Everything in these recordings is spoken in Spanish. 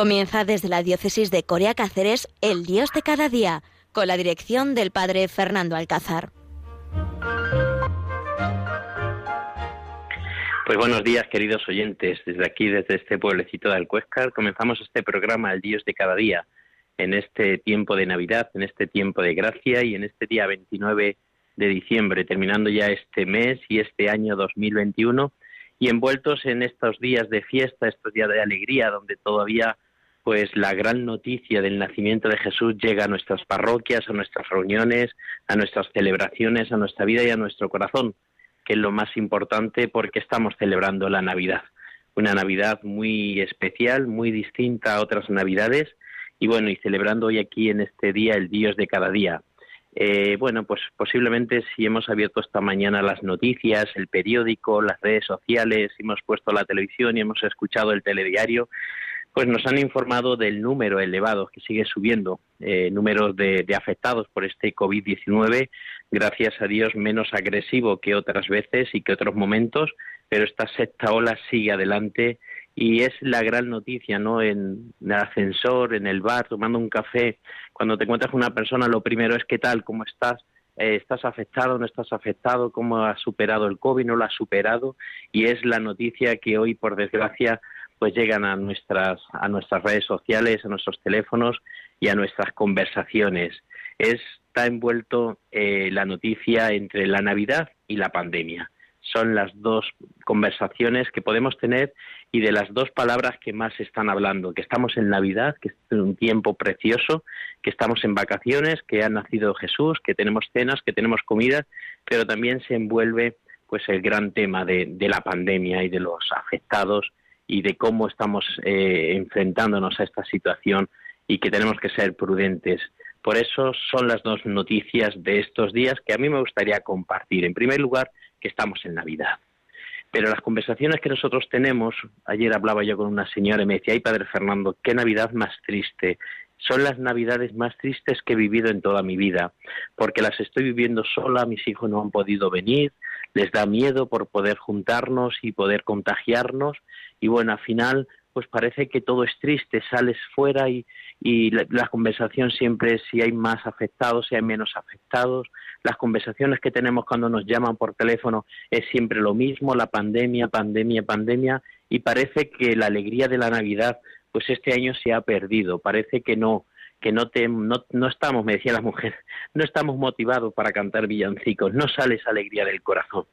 Comienza desde la diócesis de Corea Cáceres El Dios de cada día, con la dirección del padre Fernando Alcázar. Pues buenos días, queridos oyentes. Desde aquí, desde este pueblecito de Alcuéscar, comenzamos este programa El Dios de cada día, en este tiempo de Navidad, en este tiempo de gracia y en este día 29 de diciembre, terminando ya este mes y este año 2021 y envueltos en estos días de fiesta, estos días de alegría, donde todavía pues la gran noticia del nacimiento de Jesús llega a nuestras parroquias, a nuestras reuniones, a nuestras celebraciones, a nuestra vida y a nuestro corazón que es lo más importante porque estamos celebrando la Navidad. Una Navidad muy especial, muy distinta a otras Navidades y bueno, y celebrando hoy aquí en este día el Dios de cada día. Eh, bueno, pues posiblemente si hemos abierto esta mañana las noticias, el periódico, las redes sociales, hemos puesto la televisión y hemos escuchado el telediario, pues nos han informado del número elevado que sigue subiendo, eh, números de, afectados por este COVID-19, gracias a Dios menos agresivo que otras veces y que otros momentos, pero esta sexta ola sigue adelante y es la gran noticia, ¿no? En el ascensor, en el bar, tomando un café, cuando te encuentras con una persona, lo primero es qué tal, cómo estás, eh, estás afectado, no estás afectado, cómo has superado el COVID, no lo has superado, y es la noticia que hoy, por desgracia, pues llegan a nuestras, a nuestras redes sociales, a nuestros teléfonos y a nuestras conversaciones. Está envuelto eh, la noticia entre la Navidad y la pandemia. Son las dos conversaciones que podemos tener y de las dos palabras que más están hablando, que estamos en Navidad, que es un tiempo precioso, que estamos en vacaciones, que ha nacido Jesús, que tenemos cenas, que tenemos comida, pero también se envuelve pues el gran tema de, de la pandemia y de los afectados y de cómo estamos eh, enfrentándonos a esta situación y que tenemos que ser prudentes. Por eso son las dos noticias de estos días que a mí me gustaría compartir. En primer lugar, que estamos en Navidad. Pero las conversaciones que nosotros tenemos, ayer hablaba yo con una señora y me decía, ay Padre Fernando, qué Navidad más triste. Son las Navidades más tristes que he vivido en toda mi vida, porque las estoy viviendo sola, mis hijos no han podido venir, les da miedo por poder juntarnos y poder contagiarnos. Y bueno, al final pues parece que todo es triste, sales fuera y, y la, conversación siempre es si hay más afectados, si hay menos afectados. Las conversaciones que tenemos cuando nos llaman por teléfono es siempre lo mismo, la pandemia, pandemia, pandemia, y parece que la alegría de la Navidad, pues este año se ha perdido, parece que no, que no, te, no, no estamos, me decía la mujer, no estamos motivados para cantar villancicos, no sale esa alegría del corazón.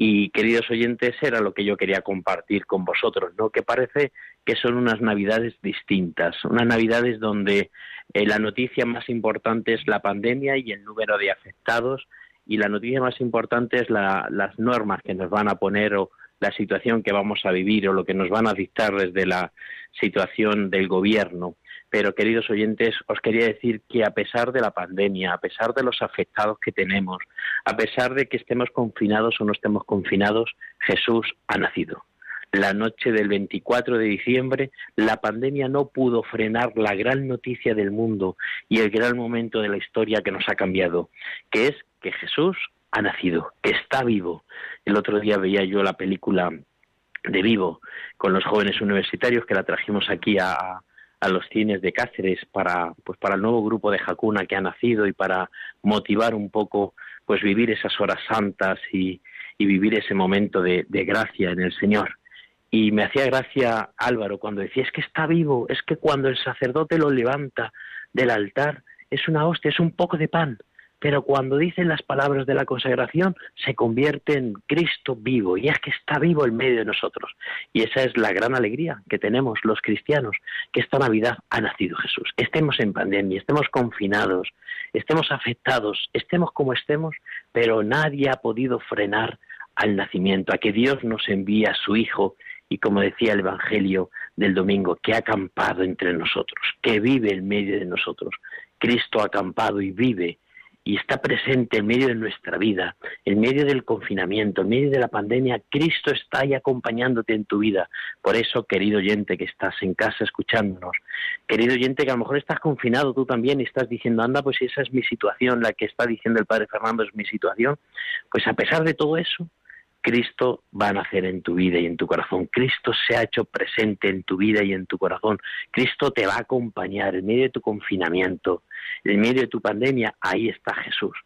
Y queridos oyentes, era lo que yo quería compartir con vosotros, ¿no? Que parece que son unas navidades distintas, unas navidades donde eh, la noticia más importante es la pandemia y el número de afectados y la noticia más importante es las normas que nos van a poner o la situación que vamos a vivir o lo que nos van a dictar desde la situación del gobierno. Pero, queridos oyentes, os quería decir que a pesar de la pandemia, a pesar de los afectados que tenemos, a pesar de que estemos confinados o no estemos confinados, Jesús ha nacido. La noche del 24 de diciembre, la pandemia no pudo frenar la gran noticia del mundo y el gran momento de la historia que nos ha cambiado, que es que Jesús ha nacido, que está vivo. El otro día veía yo la película de Vivo con los jóvenes universitarios que la trajimos aquí a, a los cines de Cáceres para pues para el nuevo grupo de Jacuna que ha nacido y para motivar un poco pues vivir esas horas santas y, y vivir ese momento de, de, gracia en el Señor. Y me hacía gracia Álvaro cuando decía es que está vivo, es que cuando el sacerdote lo levanta del altar es una hostia, es un poco de pan, pero cuando dicen las palabras de la consagración se convierte en Cristo vivo y es que está vivo en medio de nosotros. Y esa es la gran alegría que tenemos los cristianos, que esta Navidad ha nacido Jesús. Estemos en pandemia, estemos confinados, estemos afectados, estemos como estemos, pero nadie ha podido frenar al nacimiento, a que Dios nos envía a su Hijo y como decía el Evangelio del domingo, que ha acampado entre nosotros, que vive en medio de nosotros. Cristo ha acampado y vive y está presente en medio de nuestra vida, en medio del confinamiento, en medio de la pandemia, Cristo está ahí acompañándote en tu vida. Por eso, querido oyente que estás en casa escuchándonos, querido oyente que a lo mejor estás confinado tú también y estás diciendo, anda, pues esa es mi situación, la que está diciendo el Padre Fernando es mi situación, pues a pesar de todo eso, Cristo va a nacer en tu vida y en tu corazón. Cristo se ha hecho presente en tu vida y en tu corazón. Cristo te va a acompañar en medio de tu confinamiento, en medio de tu pandemia. Ahí está Jesús.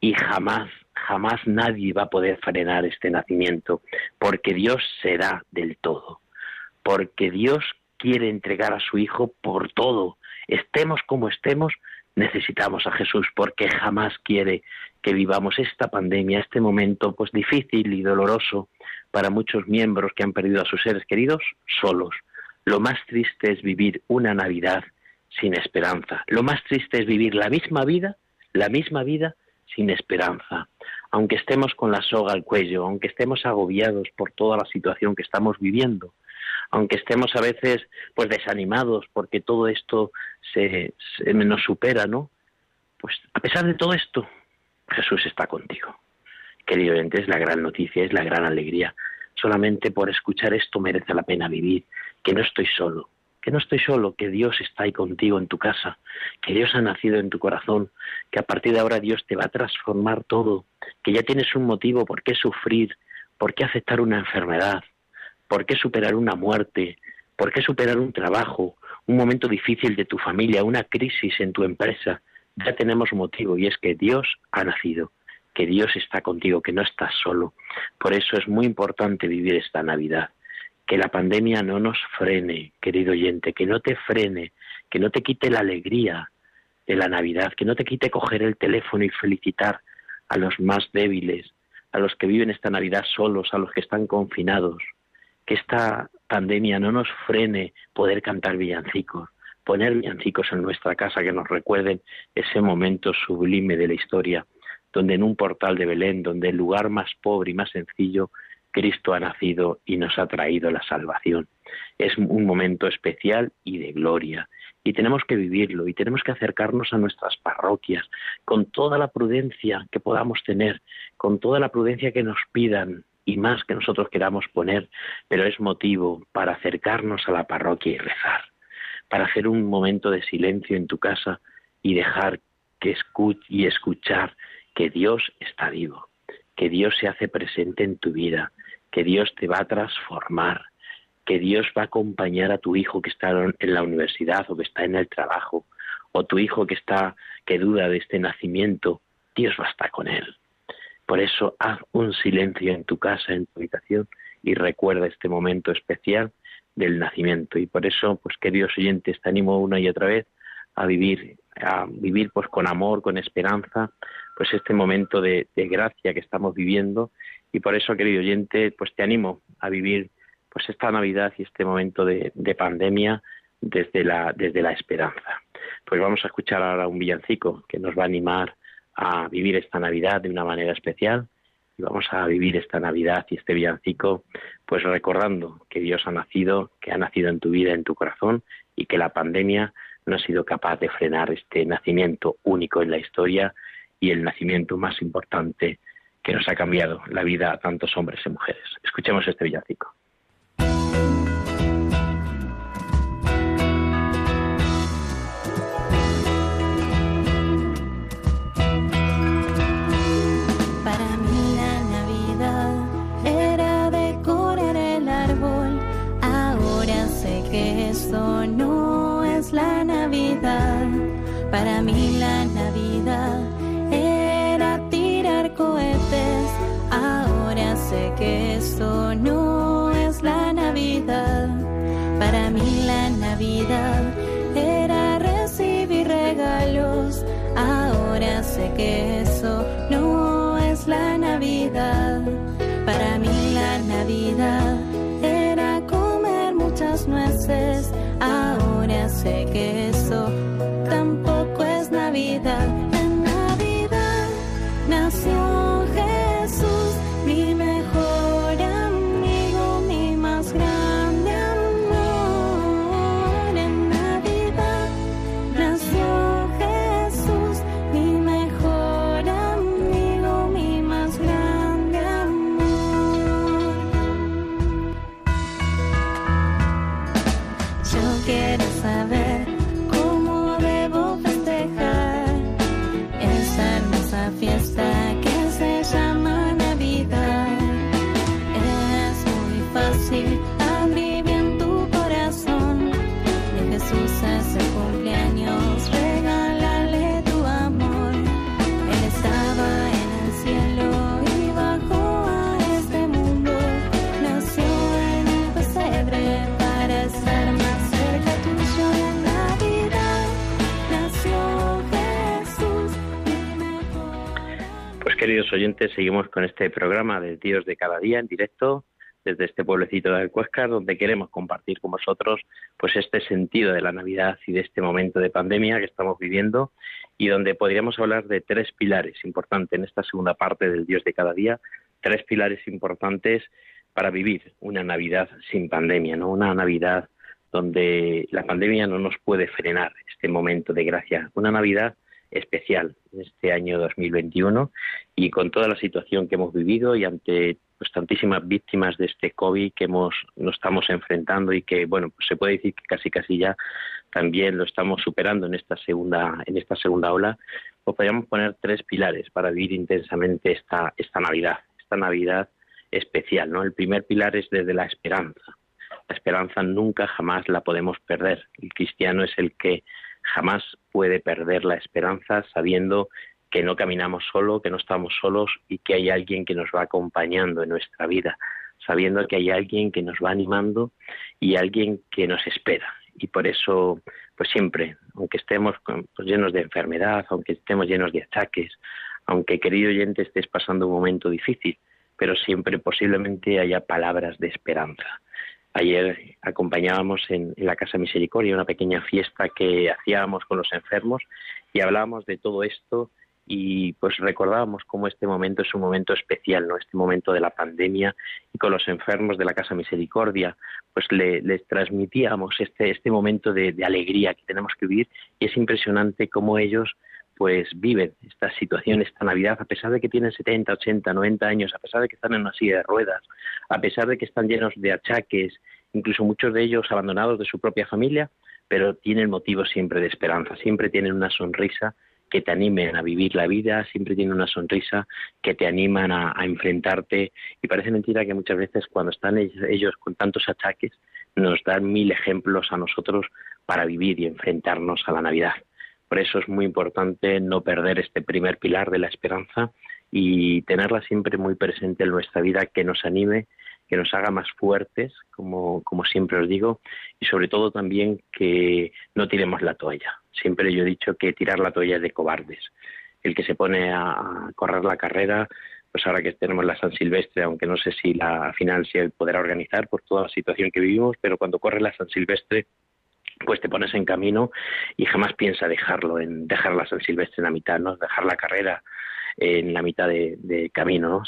Y jamás, jamás nadie va a poder frenar este nacimiento, porque Dios será del todo. Porque Dios quiere entregar a su Hijo por todo. Estemos como estemos, necesitamos a Jesús, porque jamás quiere que vivamos esta pandemia, este momento pues difícil y doloroso para muchos miembros que han perdido a sus seres queridos solos. Lo más triste es vivir una Navidad sin esperanza. Lo más triste es vivir la misma vida, la misma vida sin esperanza. Aunque estemos con la soga al cuello, aunque estemos agobiados por toda la situación que estamos viviendo, aunque estemos a veces pues desanimados porque todo esto se, nos supera, ¿no? Pues a pesar de todo esto, Jesús está contigo. Querido oyente, es la gran noticia, es la gran alegría. Solamente por escuchar esto merece la pena vivir, que no estoy solo, que no estoy solo, que Dios está ahí contigo en tu casa, que Dios ha nacido en tu corazón, que a partir de ahora Dios te va a transformar todo, que ya tienes un motivo por qué sufrir, por qué aceptar una enfermedad, por qué superar una muerte, por qué superar un trabajo, un momento difícil de tu familia, una crisis en tu empresa, ya tenemos motivo y es que Dios ha nacido, que Dios está contigo, que no estás solo. Por eso es muy importante vivir esta Navidad. Que la pandemia no nos frene, querido oyente, que no te frene, que no te quite la alegría de la Navidad, que no te quite coger el teléfono y felicitar a los más débiles, a los que viven esta Navidad solos, a los que están confinados. Que esta pandemia no nos frene poder cantar villancicos, poner villancicos en nuestra casa que nos recuerden ese momento sublime de la historia, donde en un portal de Belén, donde el lugar más pobre y más sencillo, Cristo ha nacido y nos ha traído la salvación. Es un momento especial y de gloria. Y tenemos que vivirlo y tenemos que acercarnos a nuestras parroquias con toda la prudencia que podamos tener, con toda la prudencia que nos pidan y más que nosotros queramos poner, pero es motivo para acercarnos a la parroquia y rezar para hacer un momento de silencio en tu casa y dejar que escuche y escuchar que Dios está vivo, que Dios se hace presente en tu vida, que Dios te va a transformar, que Dios va a acompañar a tu hijo que está en la universidad o que está en el trabajo, o tu hijo que está que duda de este nacimiento, Dios va a estar con él. Por eso haz un silencio en tu casa, en tu habitación y recuerda este momento especial del nacimiento. Y por eso, pues queridos oyentes, te animo una y otra vez a vivir, a vivir pues con amor, con esperanza, pues este momento de, gracia que estamos viviendo. Y por eso, querido oyente, pues te animo a vivir pues esta Navidad y este momento de, de pandemia desde la, desde la esperanza. Pues vamos a escuchar ahora un villancico que nos va a animar a vivir esta Navidad de una manera especial y vamos a vivir esta Navidad y este villancico pues recordando que Dios ha nacido, que ha nacido en tu vida, en tu corazón y que la pandemia no ha sido capaz de frenar este nacimiento único en la historia y el nacimiento más importante que nos ha cambiado la vida a tantos hombres y mujeres. Escuchemos este villancico. Navidad. Yo quiero saber queridos oyentes, seguimos con este programa de Dios de cada día en directo desde este pueblecito de Cuescar, donde queremos compartir con vosotros pues este sentido de la Navidad y de este momento de pandemia que estamos viviendo y donde podríamos hablar de tres pilares importantes en esta segunda parte del Dios de cada día, tres pilares importantes para vivir una Navidad sin pandemia, ¿no? Una Navidad donde la pandemia no nos puede frenar este momento de gracia, una Navidad especial este año 2021 y con toda la situación que hemos vivido y ante pues tantísimas víctimas de este COVID que hemos nos estamos enfrentando y que bueno pues se puede decir que casi casi ya también lo estamos superando en esta segunda en esta segunda ola pues podríamos poner tres pilares para vivir intensamente esta esta Navidad esta Navidad especial no el primer pilar es desde la esperanza. La esperanza nunca jamás la podemos perder. El cristiano es el que jamás puede perder la esperanza sabiendo que no caminamos solo, que no estamos solos y que hay alguien que nos va acompañando en nuestra vida, sabiendo que hay alguien que nos va animando y alguien que nos espera. Y por eso, pues siempre, aunque estemos pues, llenos de enfermedad, aunque estemos llenos de achaques, aunque querido oyente estés pasando un momento difícil, pero siempre posiblemente haya palabras de esperanza. Ayer acompañábamos en, la Casa Misericordia una pequeña fiesta que hacíamos con los enfermos y hablábamos de todo esto y pues recordábamos cómo este momento es un momento especial, ¿no? Este momento de la pandemia y con los enfermos de la Casa Misericordia, pues le, les transmitíamos este, este momento de, de alegría que tenemos que vivir y es impresionante cómo ellos pues viven esta situación, esta Navidad, a pesar de que tienen 70, 80, 90 años, a pesar de que están en una silla de ruedas, a pesar de que están llenos de achaques, incluso muchos de ellos abandonados de su propia familia, pero tienen motivos siempre de esperanza, siempre tienen una sonrisa que te animen a vivir la vida, siempre tienen una sonrisa, que te animan a, a enfrentarte. Y parece mentira que muchas veces cuando están ellos, con tantos achaques, nos dan mil ejemplos a nosotros para vivir y enfrentarnos a la Navidad. Por eso es muy importante no perder este primer pilar de la esperanza y tenerla siempre muy presente en nuestra vida, que nos anime, que nos haga más fuertes, como, como siempre os digo, y sobre todo también que no tiremos la toalla. Siempre yo he dicho que tirar la toalla es de cobardes. El que se pone a correr la carrera, pues ahora que tenemos la San Silvestre, aunque no sé si la final se podrá organizar por toda la situación que vivimos, pero cuando corre la San Silvestre pues te pones en camino y jamás piensa dejarlo, en dejar la San Silvestre en la mitad, ¿no? Dejar la carrera en la mitad de, camino, ¿no?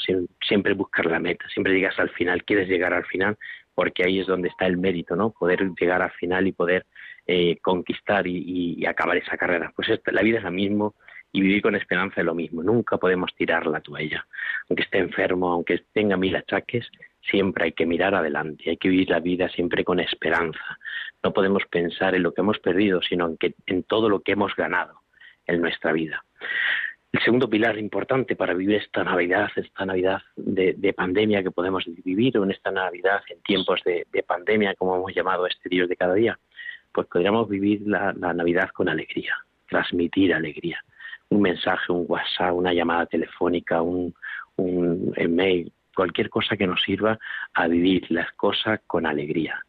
Siempre buscar la meta, siempre llegas al final, quieres llegar al final, porque ahí es donde está el mérito, ¿no? Poder llegar al final y poder eh, conquistar y, y, acabar esa carrera. Pues esta, la vida es la mismo y vivir con esperanza es lo mismo. Nunca podemos tirar la toalla. Aunque esté enfermo, aunque tenga mil achaques, siempre hay que mirar adelante, hay que vivir la vida siempre con esperanza. No podemos pensar en lo que hemos perdido, sino en, que, en todo lo que hemos ganado en nuestra vida. El segundo pilar importante para vivir esta Navidad, esta Navidad de, de pandemia que podemos vivir, o en esta Navidad en tiempos de, de, pandemia, como hemos llamado este Dios de cada día, pues podríamos vivir la, la Navidad con alegría, transmitir alegría. Un mensaje, un WhatsApp, una llamada telefónica, un, un email, cualquier cosa que nos sirva a vivir las cosas con alegría.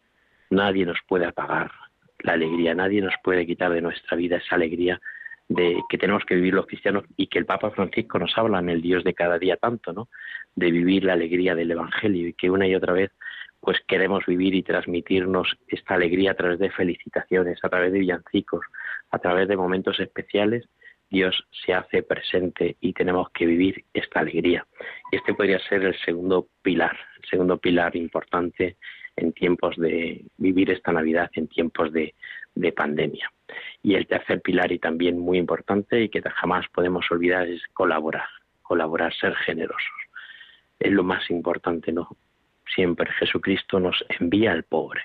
Nadie nos puede apagar la alegría, nadie nos puede quitar de nuestra vida esa alegría de que tenemos que vivir los cristianos y que el Papa Francisco nos habla en el Dios de cada día tanto, ¿no? De vivir la alegría del Evangelio y que una y otra vez pues queremos vivir y transmitirnos esta alegría a través de felicitaciones, a través de villancicos, a través de momentos especiales Dios se hace presente y tenemos que vivir esta alegría. Y este podría ser el segundo pilar, el segundo pilar importante en tiempos de vivir esta Navidad, en tiempos de, de pandemia. Y el tercer pilar y también muy importante y que jamás podemos olvidar es colaborar, colaborar, ser generosos. Es lo más importante, ¿no? Siempre Jesucristo nos envía al pobre.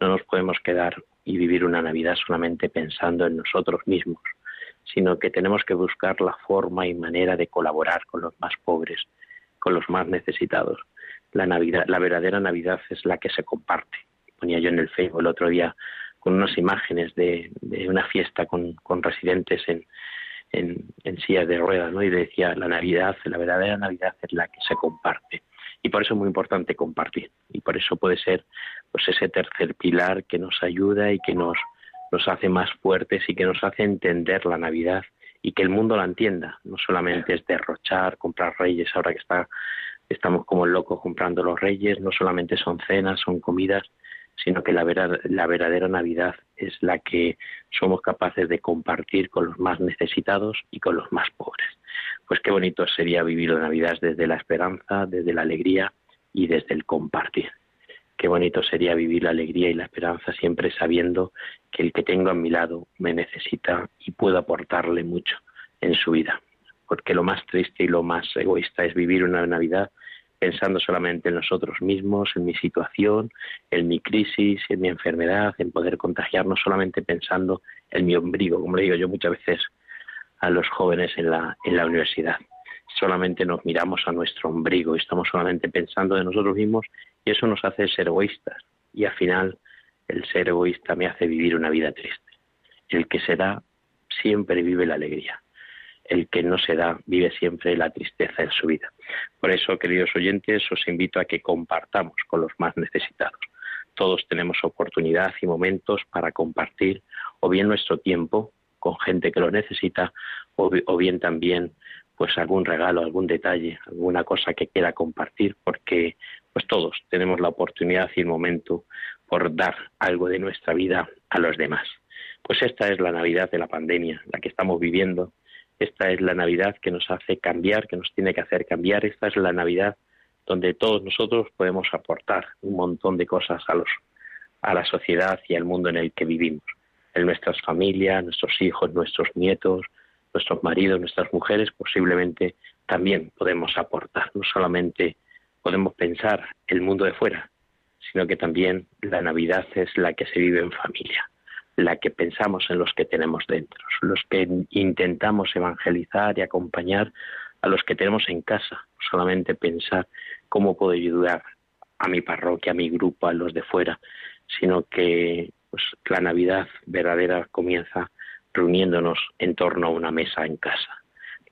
No nos podemos quedar y vivir una Navidad solamente pensando en nosotros mismos sino que tenemos que buscar la forma y manera de colaborar con los más pobres, con los más necesitados. La Navidad, la verdadera Navidad es la que se comparte. Ponía yo en el Facebook el otro día con unas imágenes de, una fiesta con, con residentes en, en, en, sillas de ruedas, ¿no? Y decía, la Navidad, la verdadera Navidad es la que se comparte. Y por eso es muy importante compartir. Y por eso puede ser pues ese tercer pilar que nos ayuda y que nos nos hace más fuertes y que nos hace entender la Navidad y que el mundo la entienda. No solamente es derrochar, comprar reyes, ahora que está, estamos como locos comprando los reyes, no solamente son cenas, son comidas, sino que la, la verdadera Navidad es la que somos capaces de compartir con los más necesitados y con los más pobres. Pues qué bonito sería vivir la Navidad desde la esperanza, desde la alegría y desde el compartir. Qué bonito sería vivir la alegría y la esperanza siempre sabiendo que el que tengo a mi lado me necesita y puedo aportarle mucho en su vida. Porque lo más triste y lo más egoísta es vivir una Navidad pensando solamente en nosotros mismos, en mi situación, en mi crisis, en mi enfermedad, en poder contagiarnos solamente pensando en mi ombligo, como le digo yo muchas veces a los jóvenes en la, en la universidad. Solamente nos miramos a nuestro ombligo y estamos solamente pensando de nosotros mismos y eso nos hace ser egoístas. Y al final el ser egoísta me hace vivir una vida triste. El que se da siempre vive la alegría. El que no se da vive siempre la tristeza en su vida. Por eso, queridos oyentes, os invito a que compartamos con los más necesitados. Todos tenemos oportunidad y momentos para compartir o bien nuestro tiempo con gente que lo necesita o, bien también pues algún regalo, algún detalle, alguna cosa que quiera compartir, porque pues todos tenemos la oportunidad y el momento por dar algo de nuestra vida a los demás. Pues esta es la Navidad de la pandemia, la que estamos viviendo. Esta es la Navidad que nos hace cambiar, que nos tiene que hacer cambiar. Esta es la Navidad donde todos nosotros podemos aportar un montón de cosas a los a la sociedad y al mundo en el que vivimos, en nuestras familias, nuestros hijos, nuestros nietos, nuestros maridos, nuestras mujeres, posiblemente también podemos aportar, no solamente podemos pensar el mundo de fuera, sino que también la Navidad es la que se vive en familia, la que pensamos en los que tenemos dentro, los que intentamos evangelizar y acompañar a los que tenemos en casa, solamente pensar cómo puedo ayudar a mi parroquia, a mi grupo, a los de fuera, sino que pues, la Navidad verdadera comienza reuniéndonos en torno a una mesa en casa.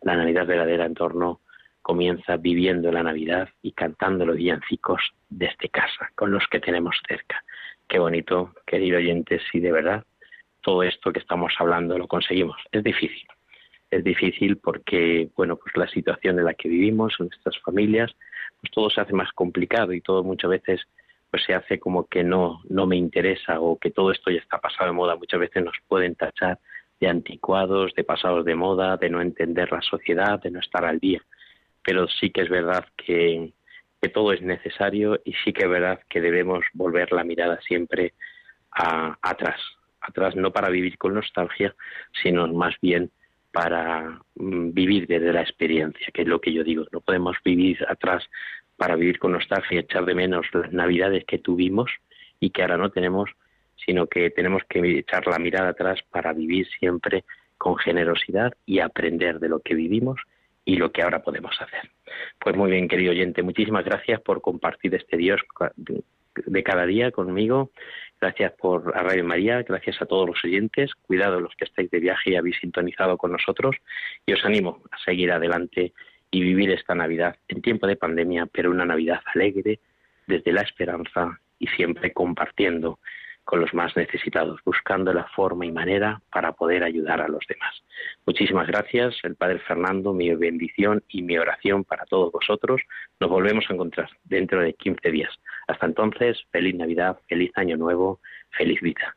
La Navidad verdadera en torno comienza viviendo la Navidad y cantando los villancicos desde casa, con los que tenemos cerca. Qué bonito, querido oyente, si de verdad todo esto que estamos hablando lo conseguimos. Es difícil. Es difícil porque, bueno, pues la situación en la que vivimos, en nuestras familias, pues todo se hace más complicado y todo muchas veces pues se hace como que no, no me interesa o que todo esto ya está pasado de moda. Muchas veces nos pueden tachar de anticuados, de pasados de moda, de no entender la sociedad, de no estar al día pero sí que es verdad que, todo es necesario y sí que es verdad que debemos volver la mirada siempre a, atrás, atrás no para vivir con nostalgia, sino más bien para mm, vivir desde la experiencia, que es lo que yo digo. No podemos vivir atrás para vivir con nostalgia y echar de menos las navidades que tuvimos y que ahora no tenemos, sino que tenemos que echar la mirada atrás para vivir siempre con generosidad y aprender de lo que vivimos y lo que ahora podemos hacer. Pues muy bien, querido oyente, muchísimas gracias por compartir este Dios de cada día conmigo. Gracias por a Radio María, gracias a todos los oyentes. Cuidado los que estáis de viaje y habéis sintonizado con nosotros. Y os animo a seguir adelante y vivir esta Navidad en tiempo de pandemia, pero una Navidad alegre, desde la esperanza y siempre compartiendo con los más necesitados, buscando la forma y manera para poder ayudar a los demás. Muchísimas gracias, el Padre Fernando, mi bendición y mi oración para todos vosotros. Nos volvemos a encontrar dentro de 15 días. Hasta entonces, feliz Navidad, feliz Año Nuevo, feliz vida.